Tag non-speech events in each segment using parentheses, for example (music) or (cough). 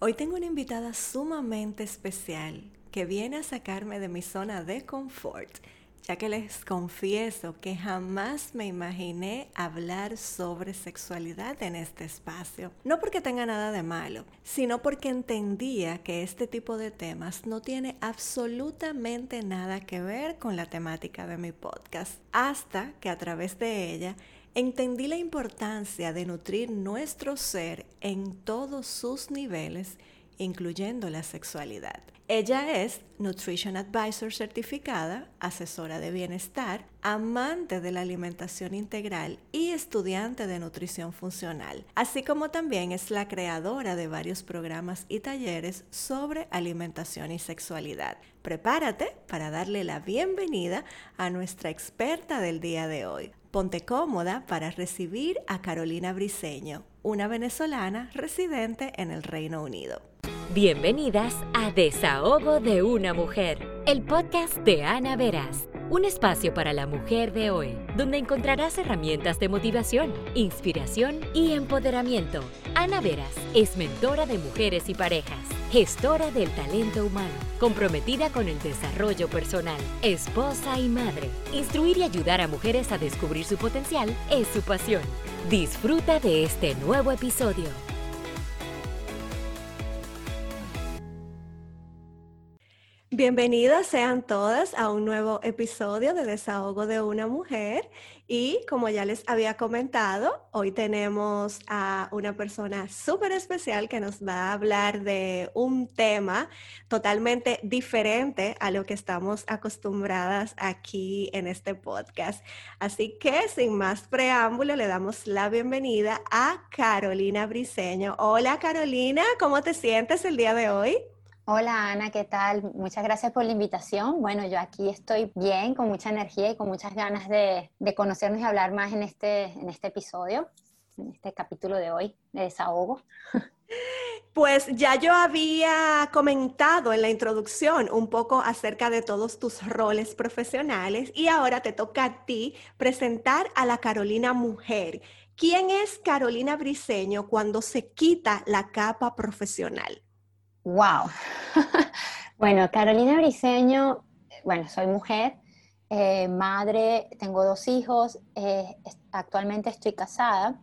Hoy tengo una invitada sumamente especial que viene a sacarme de mi zona de confort, ya que les confieso que jamás me imaginé hablar sobre sexualidad en este espacio. No porque tenga nada de malo, sino porque entendía que este tipo de temas no tiene absolutamente nada que ver con la temática de mi podcast, hasta que a través de ella entendí la importancia de nutrir nuestro ser en todos sus niveles, incluyendo la sexualidad. Ella es Nutrition Advisor certificada, asesora de bienestar, amante de la alimentación integral y estudiante de nutrición funcional, así como también es la creadora de varios programas y talleres sobre alimentación y sexualidad. Prepárate para darle la bienvenida a nuestra experta del día de hoy. Ponte cómoda para recibir a Carolina Briseño, una venezolana residente en el Reino Unido. Bienvenidas a Desahogo de una Mujer, el podcast de Ana Veras, un espacio para la mujer de hoy, donde encontrarás herramientas de motivación, inspiración y empoderamiento. Ana Veras es mentora de mujeres y parejas, gestora del talento humano, comprometida con el desarrollo personal, esposa y madre. Instruir y ayudar a mujeres a descubrir su potencial es su pasión. Disfruta de este nuevo episodio. Bienvenidas sean todas a un nuevo episodio de Desahogo de una Mujer y como ya les había comentado, hoy tenemos a una persona súper especial que nos va a hablar de un tema totalmente diferente a lo que estamos acostumbradas aquí en este podcast. Así que sin más preámbulo, le damos la bienvenida a Carolina Briseño. Hola Carolina, ¿cómo te sientes el día de hoy? Hola Ana, ¿qué tal? Muchas gracias por la invitación. Bueno, yo aquí estoy bien, con mucha energía y con muchas ganas de, conocernos y hablar más en este, en este episodio, en este capítulo de hoy de desahogo. (laughs) Pues ya yo había comentado en la introducción un poco acerca de todos tus roles profesionales y ahora te toca a ti presentar a la Carolina Mujer. ¿Quién es Carolina Briseño cuando se quita la capa profesional? Wow. (laughs) bueno, Carolina Briseño, bueno, soy mujer, eh, madre, tengo dos hijos, eh, actualmente estoy casada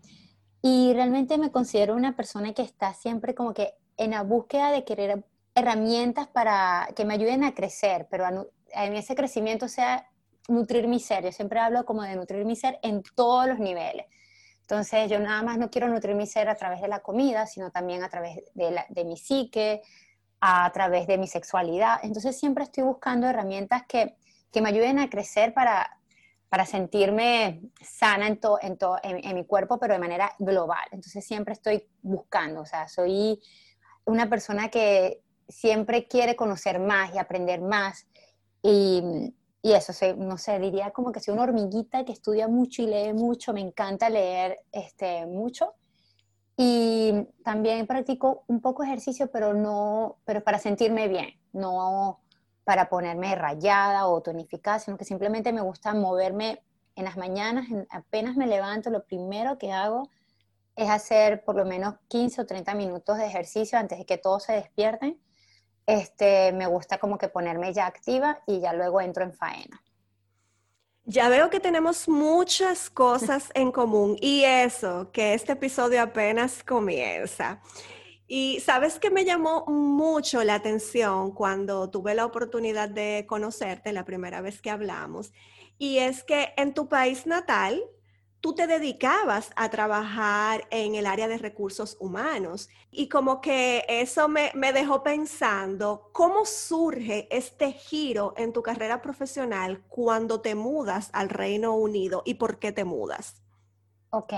y realmente me considero una persona que está siempre como que en la búsqueda de querer herramientas para que me ayuden a crecer, pero en ese crecimiento sea nutrir mi ser. Yo siempre hablo como de nutrir mi ser en todos los niveles. Entonces yo nada más no quiero nutrir mi ser a través de la comida, sino también a través de, mi psique, a través de mi sexualidad. Entonces siempre estoy buscando herramientas que, me ayuden a crecer para, para sentirme sana en, en, en, mi cuerpo, pero de manera global. Entonces siempre estoy buscando, o sea, soy una persona que siempre quiere conocer más y aprender más. Y, y eso, no sé, diría como que soy una hormiguita que estudia mucho y lee mucho, me encanta leer este, mucho. Y también practico un poco ejercicio, pero no, pero para sentirme bien, no para ponerme rayada o tonificada, sino que simplemente me gusta moverme en las mañanas, apenas me levanto, lo primero que hago es hacer por lo menos 15 o 30 minutos de ejercicio antes de que todos se despierten este, me gusta como que ponerme ya activa y ya luego entro en faena. Ya veo que tenemos muchas cosas en común y eso, que este episodio apenas comienza. Y sabes que me llamó mucho la atención cuando tuve la oportunidad de conocerte la primera vez que hablamos, y es que en tu país natal tú te dedicabas a trabajar en el área de recursos humanos. Y como que eso me, dejó pensando, ¿cómo surge este giro en tu carrera profesional cuando te mudas al Reino Unido y por qué te mudas? Ok,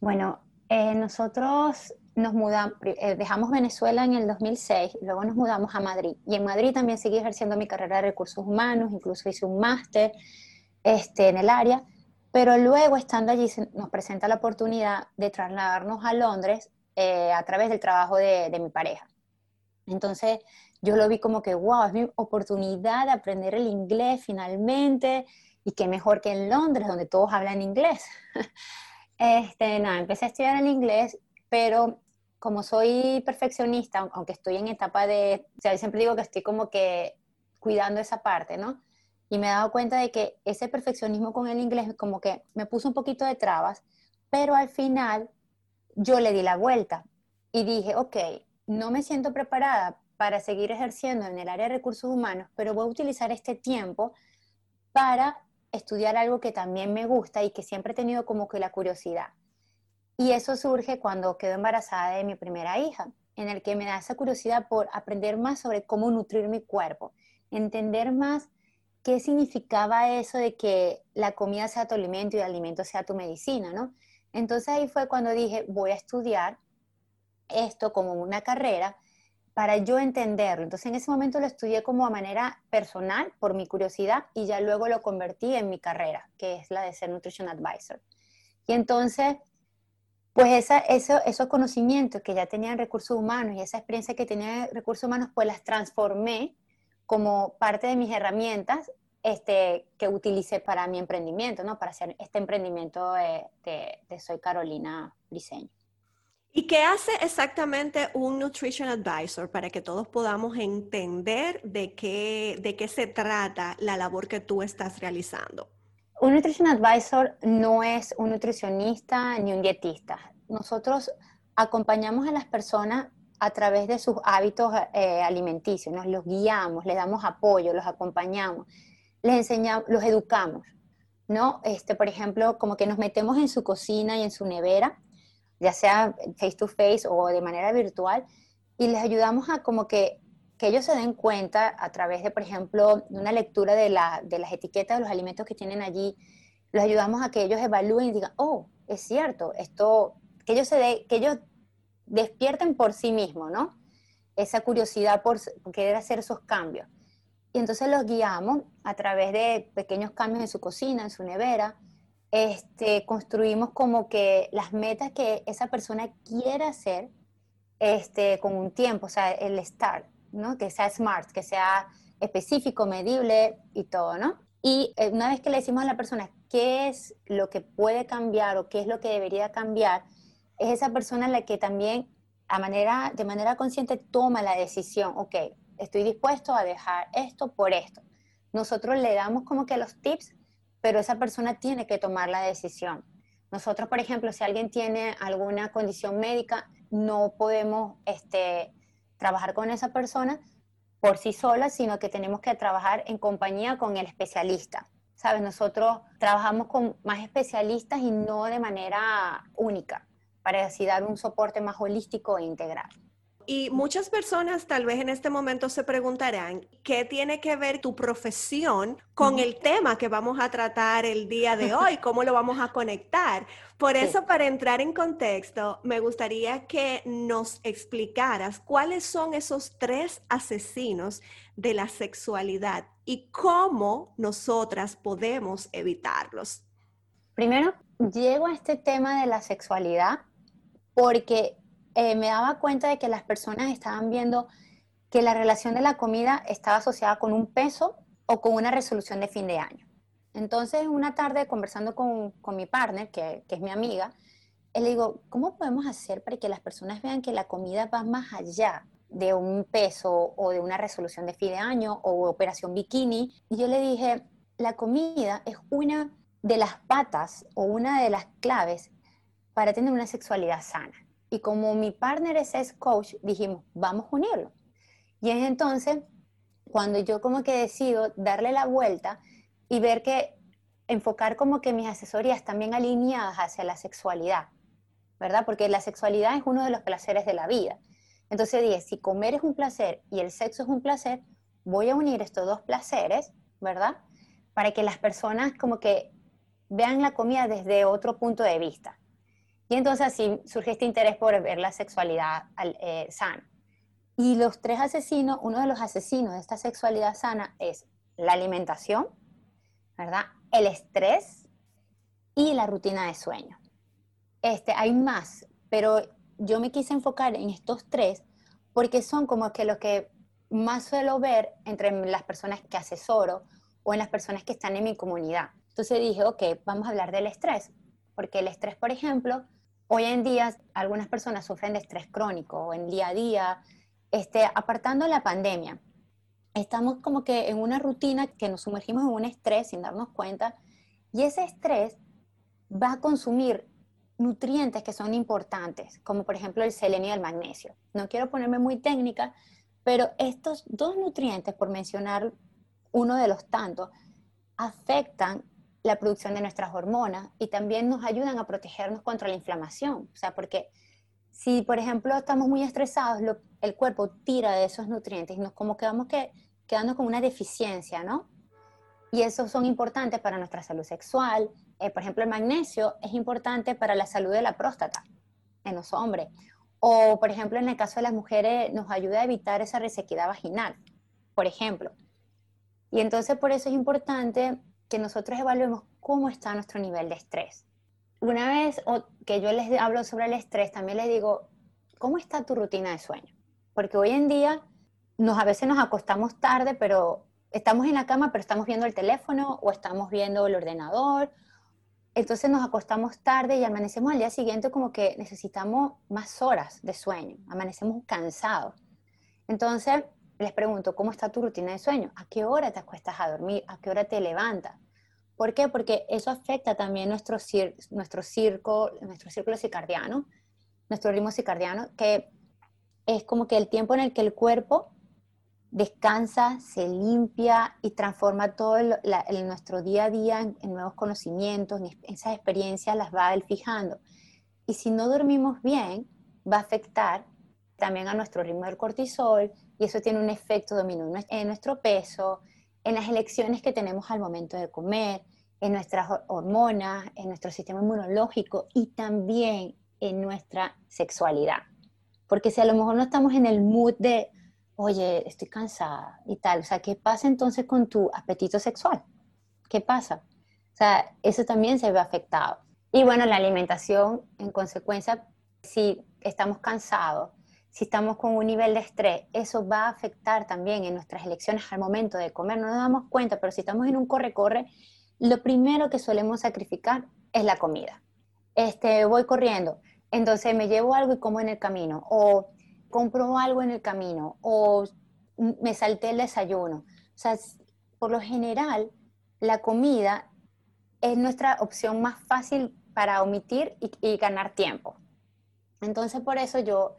bueno, eh, nosotros nos mudamos, eh, dejamos Venezuela en el 2006, luego nos mudamos a Madrid. Y en Madrid también seguí ejerciendo mi carrera de recursos humanos, incluso hice un máster este, en el área pero luego, estando allí, nos presenta la oportunidad de trasladarnos a Londres eh, a través del trabajo de, mi pareja. Entonces, yo lo vi como que, wow, es mi oportunidad de aprender el inglés finalmente, y qué mejor que en Londres, donde todos hablan inglés. (laughs) este, nada, empecé a estudiar el inglés, pero como soy perfeccionista, aunque estoy en etapa de, o sea, siempre digo que estoy como que cuidando esa parte, ¿no? Y me he dado cuenta de que ese perfeccionismo con el inglés como que me puso un poquito de trabas, pero al final yo le di la vuelta y dije, ok, no me siento preparada para seguir ejerciendo en el área de recursos humanos, pero voy a utilizar este tiempo para estudiar algo que también me gusta y que siempre he tenido como que la curiosidad. Y eso surge cuando quedo embarazada de mi primera hija, en el que me da esa curiosidad por aprender más sobre cómo nutrir mi cuerpo, entender más qué significaba eso de que la comida sea tu alimento y el alimento sea tu medicina, ¿no? Entonces ahí fue cuando dije, voy a estudiar esto como una carrera para yo entenderlo. Entonces en ese momento lo estudié como a manera personal, por mi curiosidad, y ya luego lo convertí en mi carrera, que es la de ser Nutrition Advisor. Y entonces, pues esa, eso, esos conocimientos que ya tenía en recursos humanos y esa experiencia que tenía en recursos humanos, pues las transformé como parte de mis herramientas este, que utilicé para mi emprendimiento, ¿no? Para hacer este emprendimiento de, de Soy Carolina Briseño. ¿Y qué hace exactamente un Nutrition Advisor para que todos podamos entender de qué, de qué se trata la labor que tú estás realizando? Un Nutrition Advisor no es un nutricionista ni un dietista. Nosotros acompañamos a las personas a través de sus hábitos eh, alimenticios, nos los guiamos, les damos apoyo, los acompañamos, les enseñamos, los educamos, ¿no? Este, por ejemplo, como que nos metemos en su cocina y en su nevera ya sea face to face o de manera virtual, y les ayudamos a como que, que ellos se den cuenta a través de, por ejemplo, una lectura de, la, de las etiquetas de los alimentos que tienen allí, los ayudamos a que ellos evalúen y digan, oh, es cierto, esto, que ellos, se de, que ellos despierten por sí mismos, ¿no? Esa curiosidad por querer hacer esos cambios. Y entonces los guiamos a través de pequeños cambios en su cocina, en su nevera, este, construimos como que las metas que esa persona quiera hacer este, con un tiempo, o sea, el start, ¿no? Que sea smart, que sea específico, medible y todo, ¿no? Y eh, una vez que le decimos a la persona qué es lo que puede cambiar o qué es lo que debería cambiar, es esa persona la que también a manera, de manera consciente toma la decisión, ok, estoy dispuesto a dejar esto por esto. Nosotros le damos como que los tips pero esa persona tiene que tomar la decisión. Nosotros, por ejemplo, si alguien tiene alguna condición médica, no podemos este, trabajar con esa persona por sí sola, sino que tenemos que trabajar en compañía con el especialista. ¿Sabes? Nosotros trabajamos con más especialistas y no de manera única, para así dar un soporte más holístico e integral. Y muchas personas tal vez en este momento se preguntarán, ¿qué tiene que ver tu profesión con el tema que vamos a tratar el día de hoy? (laughs) ¿Cómo lo vamos a conectar? Por eso, para entrar en contexto, me gustaría que nos explicaras cuáles son esos tres asesinos de la sexualidad y cómo nosotras podemos evitarlos. Primero, llego a este tema de la sexualidad porque eh, me daba cuenta de que las personas estaban viendo que la relación de la comida estaba asociada con un peso o con una resolución de fin de año. Entonces, una tarde conversando con, con mi partner, que, que, es mi amiga, le digo, ¿cómo podemos hacer para que las personas vean que la comida va más allá de un peso o de una resolución de fin de año o operación bikini? Y yo le dije, la comida es una de las patas o una de las claves para tener una sexualidad sana. Y como mi partner es coach, dijimos, vamos a unirlo. Y es entonces cuando yo como que decido darle la vuelta y ver que enfocar como que mis asesorías también alineadas hacia la sexualidad, ¿verdad? Porque la sexualidad es uno de los placeres de la vida. Entonces dije, si comer es un placer y el sexo es un placer, voy a unir estos dos placeres, ¿verdad? Para que las personas como que vean la comida desde otro punto de vista. Y entonces así surge este interés por ver la sexualidad eh, sana. Y los tres asesinos, uno de los asesinos de esta sexualidad sana es la alimentación, ¿verdad? El estrés y la rutina de sueño. Este, hay más, pero yo me quise enfocar en estos tres porque son como que lo que más suelo ver entre las personas que asesoro o en las personas que están en mi comunidad. Entonces dije, ok, vamos a hablar del estrés, porque el estrés, por ejemplo, hoy en día algunas personas sufren de estrés crónico en día a día, este, apartando la pandemia. Estamos como que en una rutina que nos sumergimos en un estrés sin darnos cuenta y ese estrés va a consumir nutrientes que son importantes, como por ejemplo el selenio y el magnesio. No quiero ponerme muy técnica, pero estos dos nutrientes, por mencionar uno de los tantos, afectan la producción de nuestras hormonas y también nos ayudan a protegernos contra la inflamación. O sea, porque si, por ejemplo, estamos muy estresados, el cuerpo tira de esos nutrientes y nos como quedamos que, quedando con una deficiencia, ¿no? Y esos son importantes para nuestra salud sexual. Eh, por ejemplo, el magnesio es importante para la salud de la próstata en los hombres. O, por ejemplo, en el caso de las mujeres, nos ayuda a evitar esa resequedad vaginal, por ejemplo. Y entonces por eso es importante que nosotros evaluemos cómo está nuestro nivel de estrés. Una vez que yo les hablo sobre el estrés, también les digo, ¿cómo está tu rutina de sueño? Porque hoy en día nos, a veces nos acostamos tarde, pero estamos en la cama, pero estamos viendo el teléfono o estamos viendo el ordenador. Entonces nos acostamos tarde y amanecemos al día siguiente como que necesitamos más horas de sueño, amanecemos cansados. Entonces, les pregunto, ¿cómo está tu rutina de sueño? ¿A qué hora te acuestas a dormir? ¿A qué hora te levantas? ¿Por qué? Porque eso afecta también nuestro, nuestro, circo, nuestro círculo circadiano, nuestro ritmo circadiano, que es como que el tiempo en el que el cuerpo descansa, se limpia y transforma todo el, nuestro día a día en, en, nuevos conocimientos, en esas experiencias las va él fijando. Y si no dormimos bien, va a afectar también a nuestro ritmo del cortisol, y eso tiene un efecto dominó en nuestro peso, en las elecciones que tenemos al momento de comer, en nuestras hormonas, en nuestro sistema inmunológico y también en nuestra sexualidad. Porque si a lo mejor no estamos en el mood de, oye, estoy cansada y tal, o sea, ¿qué pasa entonces con tu apetito sexual? ¿Qué pasa? O sea, eso también se ve afectado. Y bueno, la alimentación, en consecuencia, si estamos cansados, si estamos con un nivel de estrés, eso va a afectar también en nuestras elecciones al momento de comer. No nos damos cuenta, pero si estamos en un corre-corre, lo primero que solemos sacrificar es la comida. Este, voy corriendo, entonces me llevo algo y como en el camino, o compro algo en el camino, o me salté el desayuno. O sea, por lo general, la comida es nuestra opción más fácil para omitir y, y ganar tiempo. Entonces, por eso yo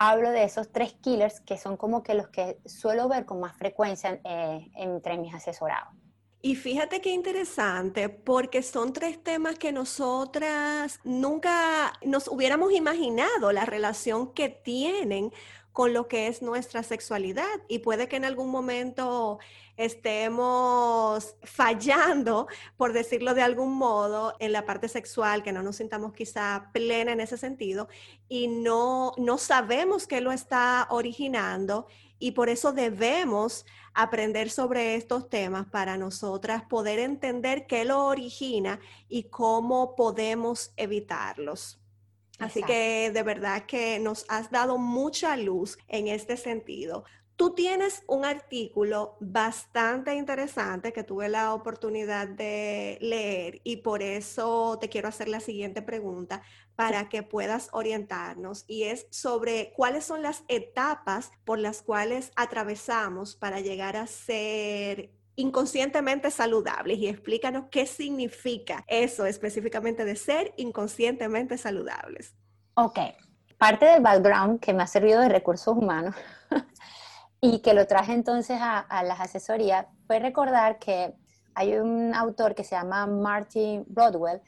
hablo de esos tres killers que son como que los que suelo ver con más frecuencia eh, entre mis asesorados. Y fíjate qué interesante, porque son tres temas que nosotras nunca nos hubiéramos imaginado la relación que tienen con lo que es nuestra sexualidad y puede que en algún momento estemos fallando, por decirlo de algún modo, en la parte sexual, que no nos sintamos quizá plena en ese sentido y no, no sabemos qué lo está originando y por eso debemos aprender sobre estos temas para nosotras poder entender qué lo origina y cómo podemos evitarlos. Así que de verdad que nos has dado mucha luz en este sentido. Tú tienes un artículo bastante interesante que tuve la oportunidad de leer y por eso te quiero hacer la siguiente pregunta para que puedas orientarnos y es sobre cuáles son las etapas por las cuales atravesamos para llegar a ser inconscientemente saludables. Y explícanos qué significa eso específicamente de ser inconscientemente saludables. Ok, parte del background que me ha servido de recursos humanos (laughs) y que lo traje entonces a, las asesorías fue recordar que hay un autor que se llama Martin Broadwell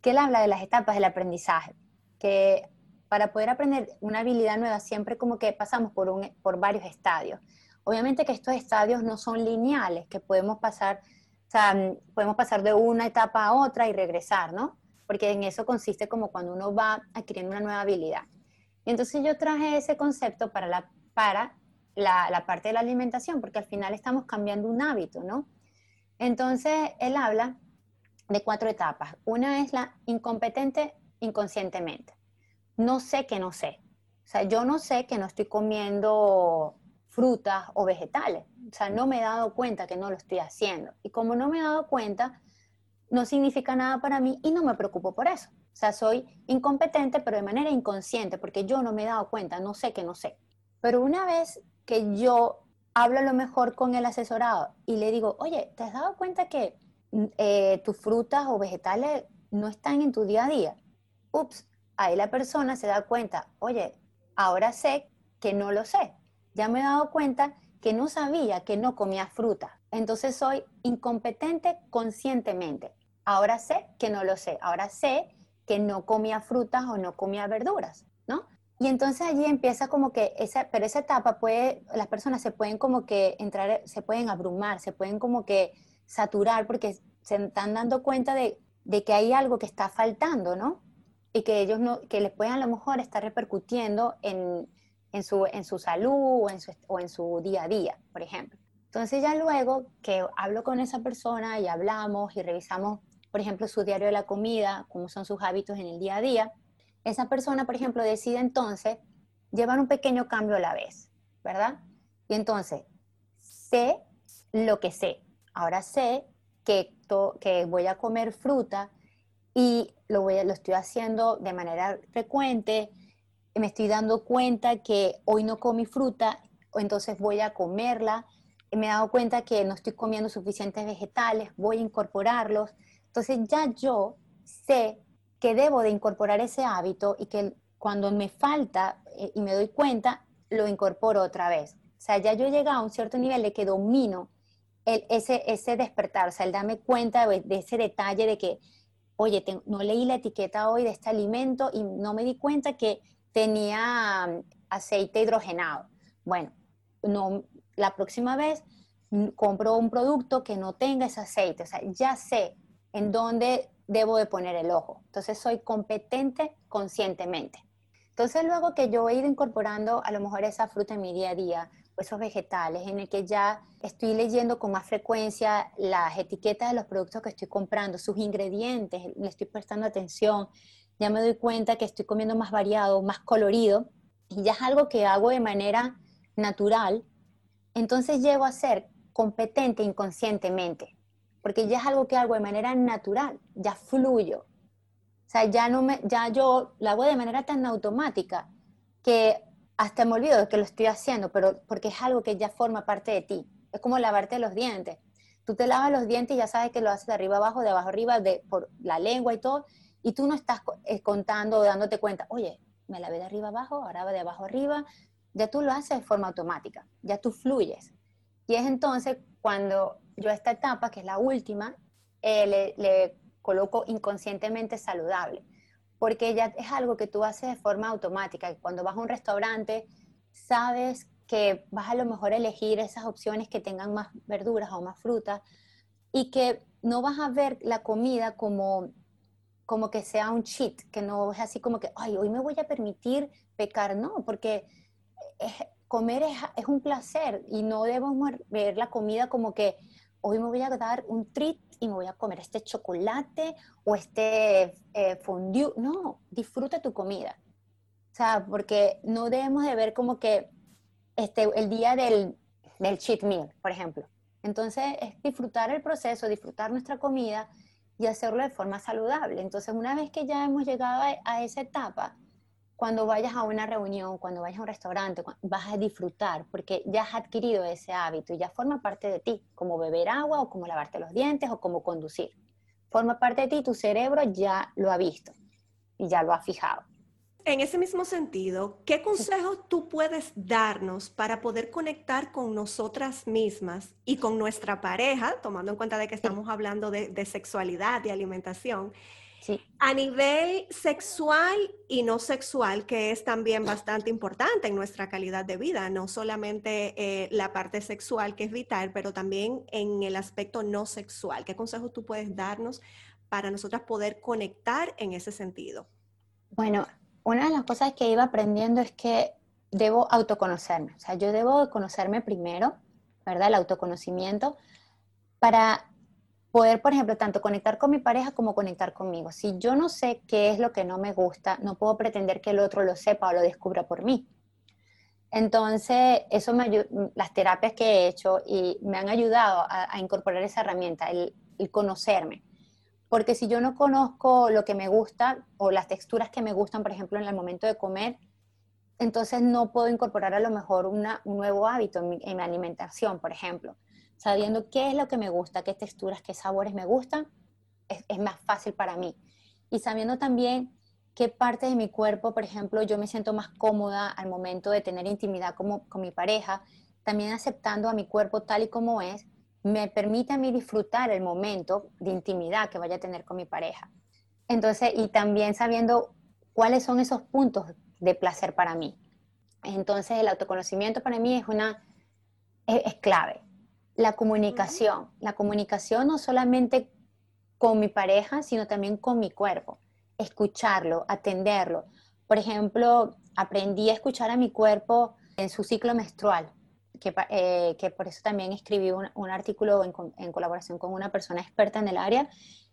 que él habla de las etapas del aprendizaje, que para poder aprender una habilidad nueva siempre como que pasamos por, un, por varios estadios. Obviamente que estos estadios no son lineales, que podemos pasar, o sea, podemos pasar de una etapa a otra y regresar, ¿no? Porque en eso consiste como cuando uno va adquiriendo una nueva habilidad. Y entonces yo traje ese concepto para la, para la, parte de la alimentación, porque al final estamos cambiando un hábito, ¿no? Entonces él habla de cuatro etapas. Una es la incompetente inconscientemente. No sé que no sé. O sea, yo no sé que no estoy comiendo frutas o vegetales. O sea, no me he dado cuenta que no lo estoy haciendo. Y como no me he dado cuenta, no significa nada para mí y no me preocupo por eso. O sea, soy incompetente, pero de manera inconsciente, porque yo no me he dado cuenta, no sé que no sé. Pero una vez que yo hablo lo mejor con el asesorado y le digo, oye, ¿te has dado cuenta que mm, eh, tus frutas o vegetales no están en tu día a día? Ups, ahí la persona se da cuenta, oye, ahora sé que no lo sé. Ya me he dado cuenta que no sabía que no comía fruta. Entonces soy incompetente conscientemente. Ahora sé que no lo sé. Ahora sé que no comía frutas o no comía verduras. Y entonces allí empieza como que esa, pero esa etapa puede, las personas se pueden como que entrar, se pueden abrumar, se pueden como que saturar porque se están dando cuenta de, de que hay algo que está faltando, ¿no? Y que ellos no, que les pueden a lo mejor estar repercutiendo en, en, su, en su salud o en su, o en su día a día, por ejemplo. Entonces ya luego que hablo con esa persona y hablamos y revisamos, por ejemplo, su diario de la comida, cómo son sus hábitos en el día a día, esa persona, por ejemplo, decide entonces llevar un pequeño cambio a la vez, ¿verdad? Y entonces, sé lo que sé. Ahora sé que, voy a comer fruta y lo, voy lo estoy haciendo de manera frecuente, me estoy dando cuenta que hoy no comí fruta, entonces voy a comerla, me he dado cuenta que no estoy comiendo suficientes vegetales, voy a incorporarlos. Entonces ya yo sé que debo de incorporar ese hábito y que cuando me falta eh, y me doy cuenta, lo incorporo otra vez. O sea, ya yo he llegado a un cierto nivel de que domino el, ese, ese despertar, o sea, el darme cuenta de, ese detalle de que, oye, no leí la etiqueta hoy de este alimento y no me di cuenta que tenía mm, aceite hidrogenado. Bueno, no, la próxima vez mm, compro un producto que no tenga ese aceite, o sea, ya sé en dónde debo de poner el ojo. Entonces soy competente conscientemente. Entonces luego que yo he ido incorporando a lo mejor esa fruta en mi día a día, esos vegetales, en el que ya estoy leyendo con más frecuencia las etiquetas de los productos que estoy comprando, sus ingredientes, le estoy prestando atención, ya me doy cuenta que estoy comiendo más variado, más colorido, y ya es algo que hago de manera natural, entonces llego a ser competente inconscientemente porque ya es algo que hago de manera natural, ya fluyo. O sea, ya, no me, ya yo lo hago de manera tan automática que hasta me olvido de que lo estoy haciendo, pero porque es algo que ya forma parte de ti. Es como lavarte los dientes. Tú te lavas los dientes y ya sabes que lo haces de arriba abajo, de abajo arriba, de, por la lengua y todo, y tú no estás eh, contando dándote cuenta, oye, me lavé de arriba abajo, ahora va de abajo arriba, ya tú lo haces de forma automática, ya tú fluyes. Y es entonces cuando yo a esta etapa, que es la última, eh, le, coloco inconscientemente saludable, porque ya es algo que tú haces de forma automática. Cuando vas a un restaurante, sabes que vas a lo mejor a elegir esas opciones que tengan más verduras o más frutas y que no vas a ver la comida como, como que sea un cheat, que no es así como que, ay, hoy me voy a permitir pecar, no, porque comer es, es, un placer y no debemos ver la comida como que hoy me voy a dar un treat y me voy a comer este chocolate o este eh, fondue. No, disfruta tu comida. O sea, porque no debemos de ver como que este, el día del, del cheat meal, por ejemplo. Entonces, es disfrutar el proceso, disfrutar nuestra comida y hacerlo de forma saludable. Entonces, una vez que ya hemos llegado a esa etapa, cuando vayas a una reunión, cuando vayas a un restaurante, vas a disfrutar porque ya has adquirido ese hábito y ya forma parte de ti, como beber agua o como lavarte los dientes o como conducir. Forma parte de ti, tu cerebro ya lo ha visto y ya lo ha fijado. En ese mismo sentido, ¿qué consejos tú puedes darnos para poder conectar con nosotras mismas y con nuestra pareja, tomando en cuenta de que estamos hablando de, de sexualidad y alimentación? A nivel sexual y no sexual, que es también bastante importante en nuestra calidad de vida, no solamente eh, la parte sexual que es vital, pero también en el aspecto no sexual. ¿Qué consejos tú puedes darnos para nosotras poder conectar en ese sentido? Bueno, una de las cosas que iba aprendiendo es que debo autoconocerme, o sea, yo debo conocerme primero, ¿verdad? El autoconocimiento para poder, por ejemplo, tanto conectar con mi pareja como conectar conmigo. Si yo no sé qué es lo que no me gusta, no puedo pretender que el otro lo sepa o lo descubra por mí. Entonces, eso me las terapias que he hecho y me han ayudado a, incorporar esa herramienta, el, conocerme. Porque si yo no conozco lo que me gusta o las texturas que me gustan, por ejemplo, en el momento de comer, entonces no puedo incorporar a lo mejor un nuevo hábito en mi, alimentación, por ejemplo. Sabiendo qué es lo que me gusta, qué texturas, qué sabores me gustan, es, más fácil para mí. Y sabiendo también qué parte de mi cuerpo, por ejemplo, yo me siento más cómoda al momento de tener intimidad como, con mi pareja, también aceptando a mi cuerpo tal y como es, me permite a mí disfrutar el momento de intimidad que vaya a tener con mi pareja. Entonces, y también sabiendo cuáles son esos puntos de placer para mí. Entonces, el autoconocimiento para mí es una es, clave. La comunicación, la comunicación no solamente con mi pareja, sino también con mi cuerpo. Escucharlo, atenderlo. Por ejemplo, aprendí a escuchar a mi cuerpo en su ciclo menstrual, que, eh, que por eso también escribí un, un artículo en, en, colaboración con una persona experta en el área,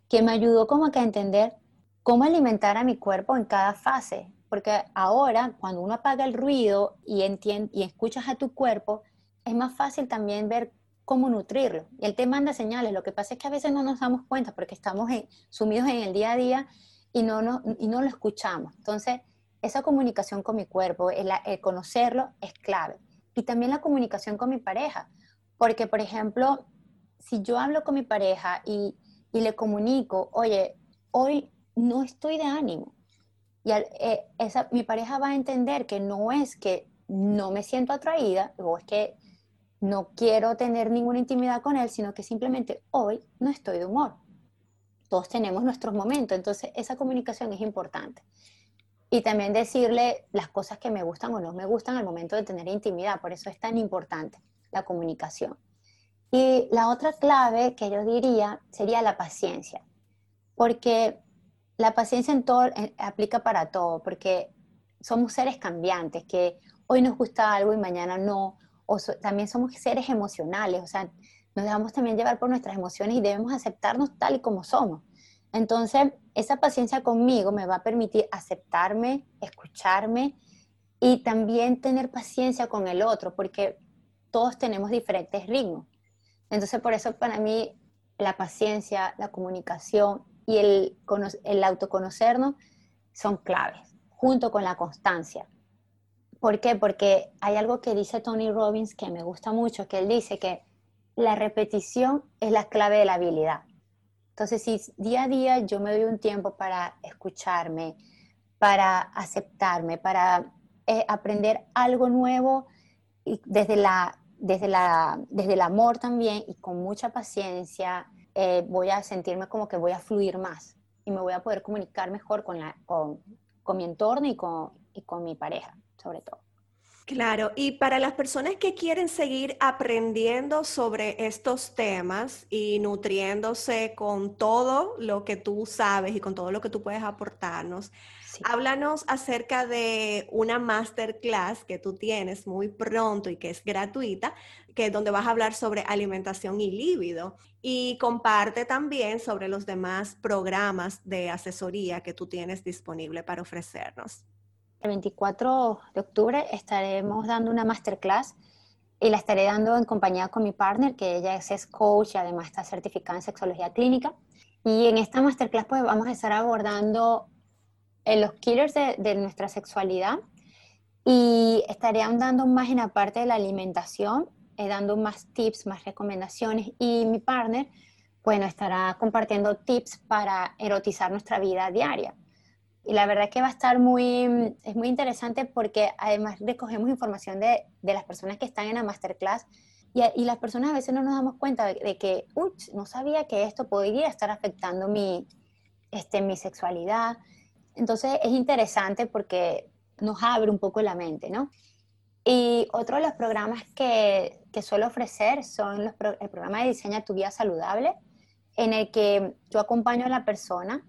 que me ayudó como que a entender cómo alimentar a mi cuerpo en cada fase, porque ahora cuando uno apaga el ruido y, entiende, y escuchas a tu cuerpo, es más fácil también ver cómo nutrirlo. Y él te manda señales, lo que pasa es que a veces no nos damos cuenta porque estamos sumidos en el día a día y no, no, y no lo escuchamos. Entonces, esa comunicación con mi cuerpo, el, conocerlo es clave. Y también la comunicación con mi pareja, porque por ejemplo, si yo hablo con mi pareja y, y le comunico, oye, hoy no estoy de ánimo, y eh, esa, mi pareja va a entender que no es que no me siento atraída o es que no quiero tener ninguna intimidad con él, sino que simplemente hoy no estoy de humor. Todos tenemos nuestros momentos, entonces esa comunicación es importante. Y también decirle las cosas que me gustan o no me gustan al momento de tener intimidad, por eso es tan importante la comunicación. Y la otra clave que yo diría sería la paciencia, porque la paciencia en todo, aplica para todo, porque somos seres cambiantes, que hoy nos gusta algo y mañana no, o también somos seres emocionales, o sea, nos dejamos también llevar por nuestras emociones y debemos aceptarnos tal y como somos. Entonces, esa paciencia conmigo me va a permitir aceptarme, escucharme y también tener paciencia con el otro, porque todos tenemos diferentes ritmos. Entonces, por eso para mí la paciencia, la comunicación y el, el autoconocernos son claves, junto con la constancia. ¿Por qué? Porque hay algo que dice Tony Robbins que me gusta mucho, que él dice que la repetición es la clave de la habilidad. Entonces, si día a día yo me doy un tiempo para escucharme, para aceptarme, para eh, aprender algo nuevo y desde, la, desde, la, desde el amor también y con mucha paciencia, eh, voy a sentirme como que voy a fluir más y me voy a poder comunicar mejor con, la, con, con mi entorno y con, y con mi pareja, sobre todo. Claro, y para las personas que quieren seguir aprendiendo sobre estos temas y nutriéndose con todo lo que tú sabes y con todo lo que tú puedes aportarnos, háblanos acerca de una masterclass que tú tienes muy pronto y que es gratuita, que es donde vas a hablar sobre alimentación y líbido. Y comparte también sobre los demás programas de asesoría que tú tienes disponible para ofrecernos. El 24 de octubre estaremos dando una masterclass y la estaré dando en compañía con mi partner, que ella es coach y además está certificada en sexología clínica. Y en esta masterclass pues vamos a estar abordando eh, los killers de, nuestra sexualidad y estaré dando más en la parte de la alimentación, eh, dando más tips, más recomendaciones y mi partner, bueno, estará compartiendo tips para erotizar nuestra vida diaria y la verdad es que va a estar muy, es muy interesante porque además recogemos información de, de las personas que están en la masterclass y, y, las personas a veces no nos damos cuenta de, que, uy, no sabía que esto podría estar afectando mi, este, mi sexualidad. Entonces es interesante porque nos abre un poco la mente, ¿no? Y otro de los programas que, que suelo ofrecer son los, el programa de Diseña tu Vida Saludable, en el que yo acompaño a la persona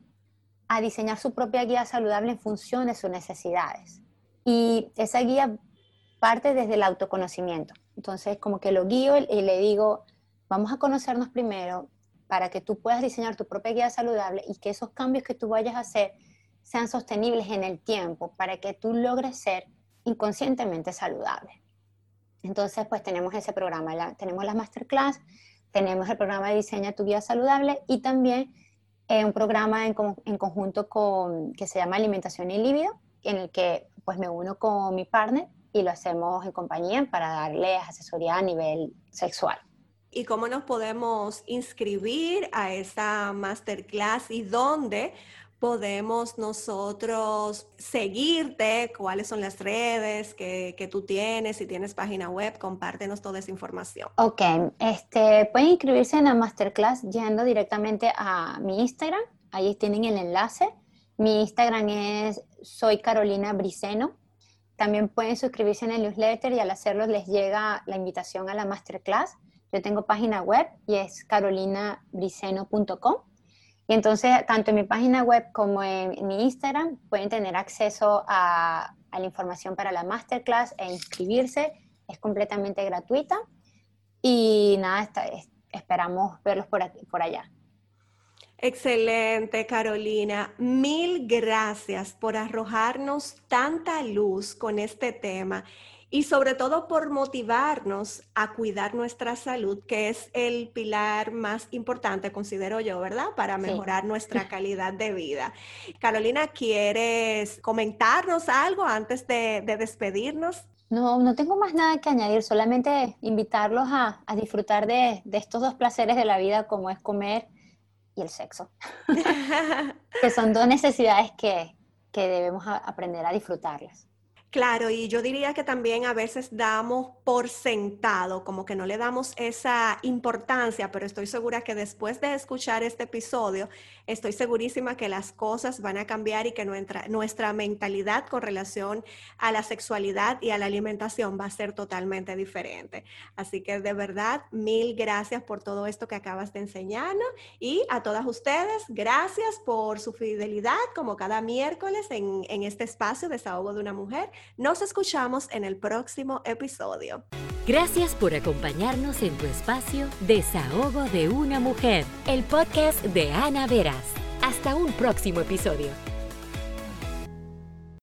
a diseñar su propia guía saludable en función de sus necesidades. Y esa guía parte desde el autoconocimiento. Entonces, como que lo guío y le digo, vamos a conocernos primero para que tú puedas diseñar tu propia guía saludable y que esos cambios que tú vayas a hacer sean sostenibles en el tiempo para que tú logres ser inconscientemente saludable. Entonces, pues tenemos ese programa, tenemos la masterclass, tenemos el programa de Diseña tu Guía Saludable y también eh, un programa en, conjunto con, que se llama Alimentación y Líbido, en el que pues me uno con mi partner y lo hacemos en compañía para darles asesoría a nivel sexual. ¿Y cómo nos podemos inscribir a esa masterclass y dónde podemos nosotros seguirte? ¿Cuáles son las redes que, que, tú tienes? Si tienes página web, compártenos toda esa información. Ok, este, pueden inscribirse en la masterclass yendo directamente a mi Instagram. Ahí tienen el enlace. Mi Instagram es soy Carolina Briceno. También pueden suscribirse en el newsletter y al hacerlo les llega la invitación a la masterclass. Yo tengo página web y es carolinabriceno.com. Y entonces, tanto en mi página web como en, mi Instagram, pueden tener acceso a, la información para la masterclass e inscribirse. Es completamente gratuita. Y nada, esperamos verlos por allá. Excelente, Carolina. Mil gracias por arrojarnos tanta luz con este tema y sobre todo por motivarnos a cuidar nuestra salud, que es el pilar más importante, considero yo, ¿verdad? Para mejorar nuestra (laughs) calidad de vida. Carolina, ¿quieres comentarnos algo antes de, despedirnos? No, no tengo más nada que añadir, solamente invitarlos a, disfrutar de, de estos dos placeres de la vida como es comer y el sexo, (laughs) que son dos necesidades que, que debemos aprender a disfrutarlas. Claro, y yo diría que también a veces damos por sentado, como que no le damos esa importancia, pero estoy segura que después de escuchar este episodio, estoy segurísima que las cosas van a cambiar y que nuestra, mentalidad con relación a la sexualidad y a la alimentación va a ser totalmente diferente. Así que de verdad, mil gracias por todo esto que acabas de enseñarnos y a todas ustedes, gracias por su fidelidad como cada miércoles en, en este espacio Desahogo de una Mujer. Nos escuchamos en el próximo episodio. Gracias por acompañarnos en tu espacio Desahogo de una Mujer, el podcast de Ana Veras. Hasta un próximo episodio.